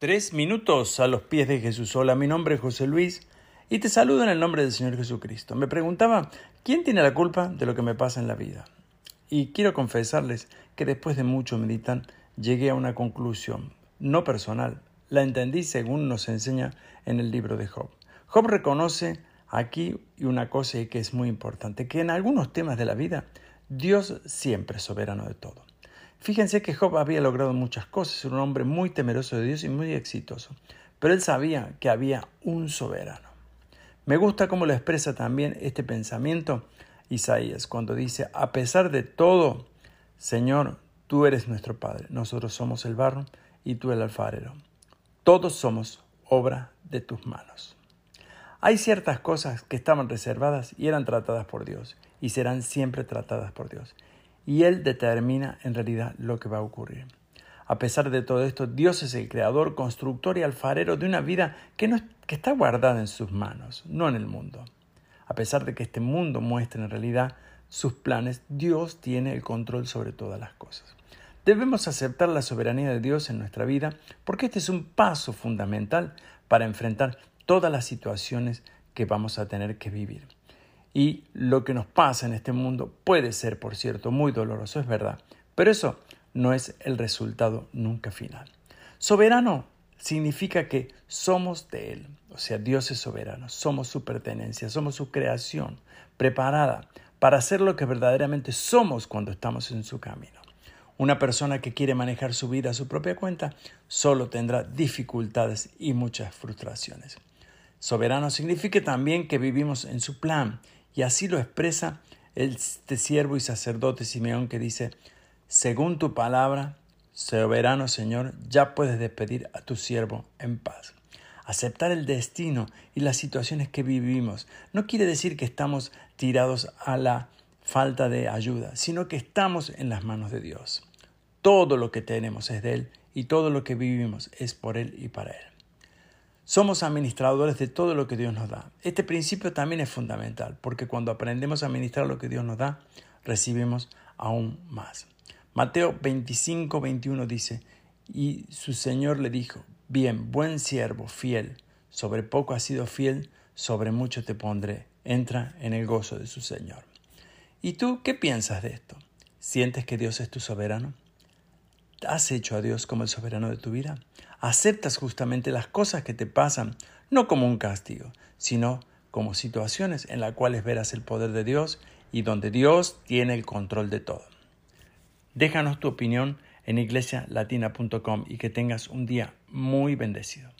Tres minutos a los pies de Jesús. Hola, mi nombre es José Luis y te saludo en el nombre del Señor Jesucristo. Me preguntaba, ¿quién tiene la culpa de lo que me pasa en la vida? Y quiero confesarles que después de mucho meditar llegué a una conclusión, no personal, la entendí según nos enseña en el libro de Job. Job reconoce aquí una cosa que es muy importante, que en algunos temas de la vida Dios siempre es soberano de todo. Fíjense que Job había logrado muchas cosas, era un hombre muy temeroso de Dios y muy exitoso, pero él sabía que había un soberano. Me gusta cómo lo expresa también este pensamiento Isaías cuando dice, a pesar de todo, Señor, tú eres nuestro Padre, nosotros somos el barro y tú el alfarero. Todos somos obra de tus manos. Hay ciertas cosas que estaban reservadas y eran tratadas por Dios y serán siempre tratadas por Dios y Él determina en realidad lo que va a ocurrir. A pesar de todo esto, Dios es el creador, constructor y alfarero de una vida que, está guardada en sus manos, no en el mundo. A pesar de que este mundo muestre en realidad sus planes, Dios tiene el control sobre todas las cosas. Debemos aceptar la soberanía de Dios en nuestra vida porque este es un paso fundamental para enfrentar todas las situaciones que vamos a tener que vivir. Y lo que nos pasa en este mundo puede ser, por cierto, muy doloroso, es verdad, pero eso no es el resultado nunca final. Soberano significa que somos de Él, o sea, Dios es soberano, somos su pertenencia, somos su creación, preparada para hacer lo que verdaderamente somos cuando estamos en su camino. Una persona que quiere manejar su vida a su propia cuenta solo tendrá dificultades y muchas frustraciones. Soberano significa también que vivimos en su plan y así lo expresa este siervo y sacerdote Simeón que dice, según tu palabra, soberano Señor, ya puedes despedir a tu siervo en paz. Aceptar el destino y las situaciones que vivimos no quiere decir que estamos tirados a la falta de ayuda, sino que estamos en las manos de Dios. Todo lo que tenemos es de Él y todo lo que vivimos es por Él y para Él. Somos administradores de todo lo que Dios nos da. Este principio también es fundamental, porque cuando aprendemos a administrar lo que Dios nos da, recibimos aún más. Mateo 25, 21 dice, y su Señor le dijo, bien, buen siervo, fiel, sobre poco has sido fiel, sobre mucho te pondré, entra en el gozo de su Señor. ¿Y tú qué piensas de esto? ¿Sientes que Dios es tu soberano? ¿Has hecho a Dios como el soberano de tu vida? ¿Aceptas justamente las cosas que te pasan, no como un castigo, sino como situaciones en las cuales verás el poder de Dios y donde Dios tiene el control de todo? Déjanos tu opinión en iglesialatina.com y que tengas un día muy bendecido.